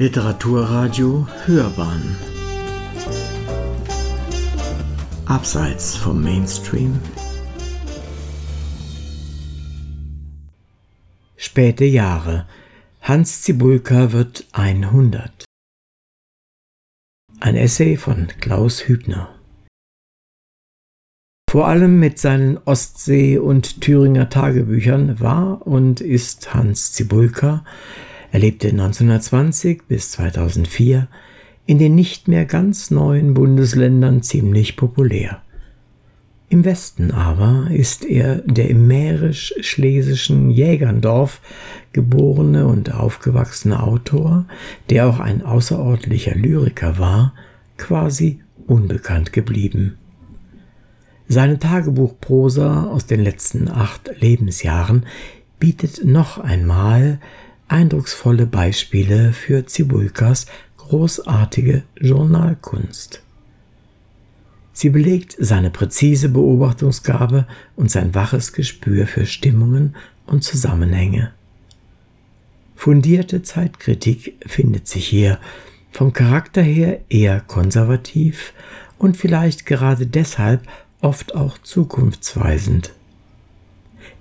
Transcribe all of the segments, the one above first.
Literaturradio Hörbahn. Abseits vom Mainstream. Späte Jahre. Hans Zibulka wird 100 Ein Essay von Klaus Hübner. Vor allem mit seinen Ostsee- und Thüringer Tagebüchern war und ist Hans Zibulka er lebte 1920 bis 2004 in den nicht mehr ganz neuen Bundesländern ziemlich populär. Im Westen aber ist er der im mährisch-schlesischen Jägerndorf geborene und aufgewachsene Autor, der auch ein außerordentlicher Lyriker war, quasi unbekannt geblieben. Seine Tagebuchprosa aus den letzten acht Lebensjahren bietet noch einmal eindrucksvolle Beispiele für Zibulkas großartige Journalkunst. Sie belegt seine präzise Beobachtungsgabe und sein waches Gespür für Stimmungen und Zusammenhänge. Fundierte Zeitkritik findet sich hier, vom Charakter her eher konservativ und vielleicht gerade deshalb oft auch zukunftsweisend.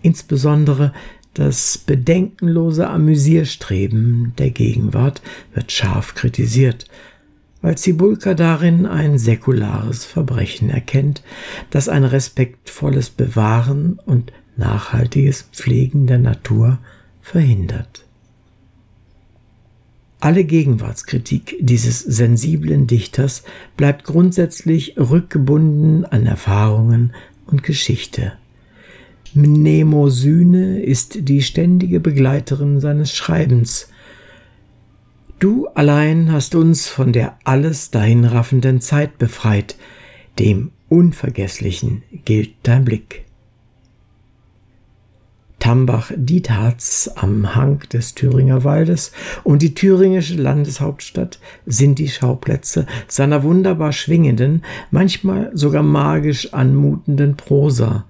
Insbesondere das bedenkenlose Amüsierstreben der Gegenwart wird scharf kritisiert, weil Zibulka darin ein säkulares Verbrechen erkennt, das ein respektvolles Bewahren und nachhaltiges Pflegen der Natur verhindert. Alle Gegenwartskritik dieses sensiblen Dichters bleibt grundsätzlich rückgebunden an Erfahrungen und Geschichte. Mnemosyne ist die ständige Begleiterin seines Schreibens. Du allein hast uns von der alles dahinraffenden Zeit befreit, dem Unvergesslichen gilt dein Blick. Tambach-Dietharz am Hang des Thüringer Waldes und die thüringische Landeshauptstadt sind die Schauplätze seiner wunderbar schwingenden, manchmal sogar magisch anmutenden Prosa,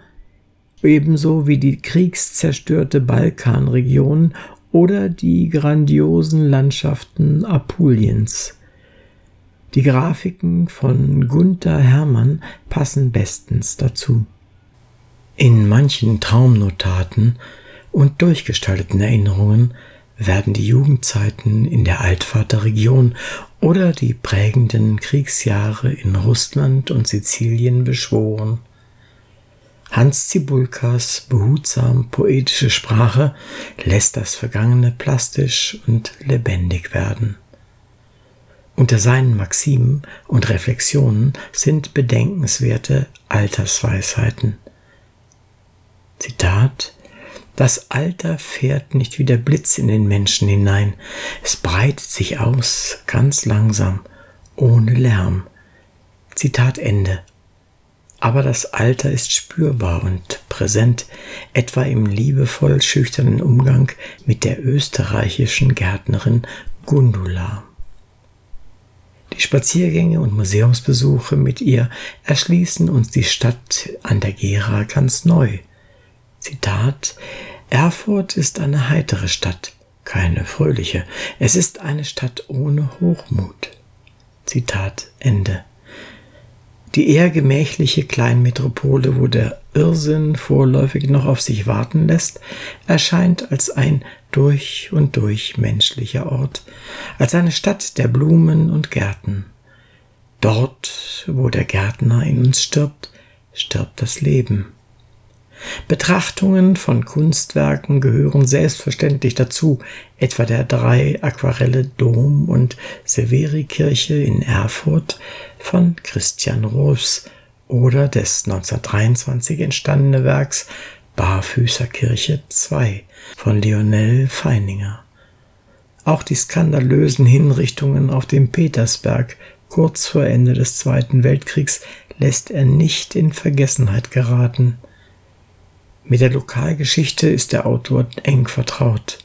ebenso wie die kriegszerstörte Balkanregion oder die grandiosen Landschaften Apuliens. Die Grafiken von Gunther Hermann passen bestens dazu. In manchen Traumnotaten und durchgestalteten Erinnerungen werden die Jugendzeiten in der Altvaterregion oder die prägenden Kriegsjahre in Russland und Sizilien beschworen. Hans Zibulkas behutsam poetische Sprache lässt das Vergangene plastisch und lebendig werden. Unter seinen Maximen und Reflexionen sind bedenkenswerte Altersweisheiten. Zitat Das Alter fährt nicht wie der Blitz in den Menschen hinein, es breitet sich aus, ganz langsam, ohne Lärm. Zitat Ende aber das Alter ist spürbar und präsent, etwa im liebevoll schüchternen Umgang mit der österreichischen Gärtnerin Gundula. Die Spaziergänge und Museumsbesuche mit ihr erschließen uns die Stadt an der Gera ganz neu. Zitat Erfurt ist eine heitere Stadt, keine fröhliche. Es ist eine Stadt ohne Hochmut. Zitat Ende. Die eher gemächliche Kleinmetropole, wo der Irrsinn vorläufig noch auf sich warten lässt, erscheint als ein durch und durch menschlicher Ort, als eine Stadt der Blumen und Gärten. Dort, wo der Gärtner in uns stirbt, stirbt das Leben. Betrachtungen von Kunstwerken gehören selbstverständlich dazu, etwa der drei Aquarelle Dom und Severikirche in Erfurt von Christian Roos oder des 1923 entstandene Werks Barfüßerkirche 2 von Lionel Feininger. Auch die skandalösen Hinrichtungen auf dem Petersberg kurz vor Ende des Zweiten Weltkriegs lässt er nicht in Vergessenheit geraten. Mit der Lokalgeschichte ist der Autor eng vertraut.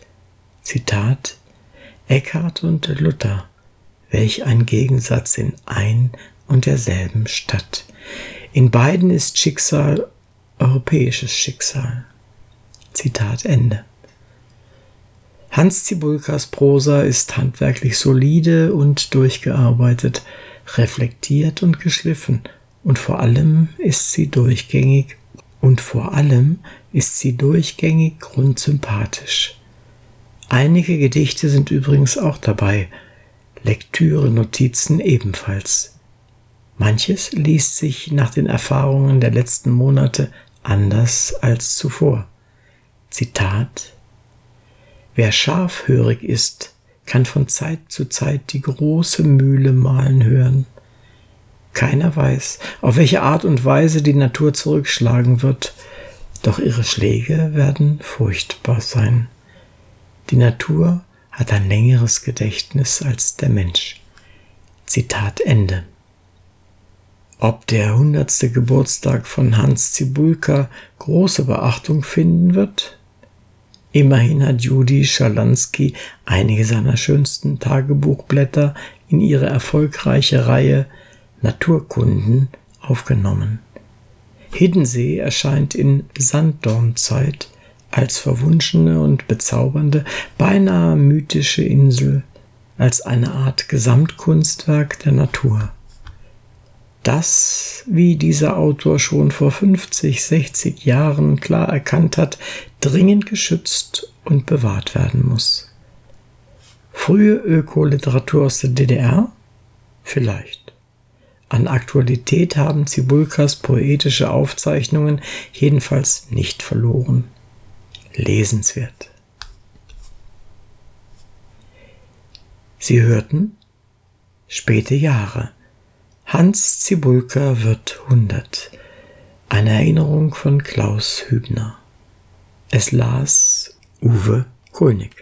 Zitat Eckhart und Luther, welch ein Gegensatz in ein und derselben Stadt. In beiden ist Schicksal europäisches Schicksal. Zitat Ende. Hans Zibulkas Prosa ist handwerklich solide und durchgearbeitet, reflektiert und geschliffen, und vor allem ist sie durchgängig und vor allem ist sie durchgängig grundsympathisch. Einige Gedichte sind übrigens auch dabei, Lektüre-Notizen ebenfalls. Manches liest sich nach den Erfahrungen der letzten Monate anders als zuvor. Zitat Wer scharfhörig ist, kann von Zeit zu Zeit die große Mühle mahlen hören. Keiner weiß, auf welche Art und Weise die Natur zurückschlagen wird, doch ihre Schläge werden furchtbar sein. Die Natur hat ein längeres Gedächtnis als der Mensch. Zitat Ende. Ob der hundertste Geburtstag von Hans Zibulka große Beachtung finden wird, Immerhin hat Judy Schalansky einige seiner schönsten Tagebuchblätter in ihre erfolgreiche Reihe Naturkunden aufgenommen. Hiddensee erscheint in Sanddornzeit als verwunschene und bezaubernde, beinahe mythische Insel, als eine Art Gesamtkunstwerk der Natur das, wie dieser Autor schon vor 50, 60 Jahren klar erkannt hat, dringend geschützt und bewahrt werden muss. Frühe Ökoliteratur aus der DDR? Vielleicht. An Aktualität haben Zibulkas poetische Aufzeichnungen jedenfalls nicht verloren. Lesenswert. Sie hörten späte Jahre Hans Zibulka wird 100. Eine Erinnerung von Klaus Hübner. Es las Uwe Kulnig.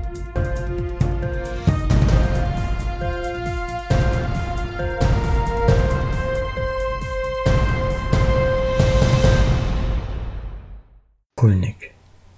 wspólnych.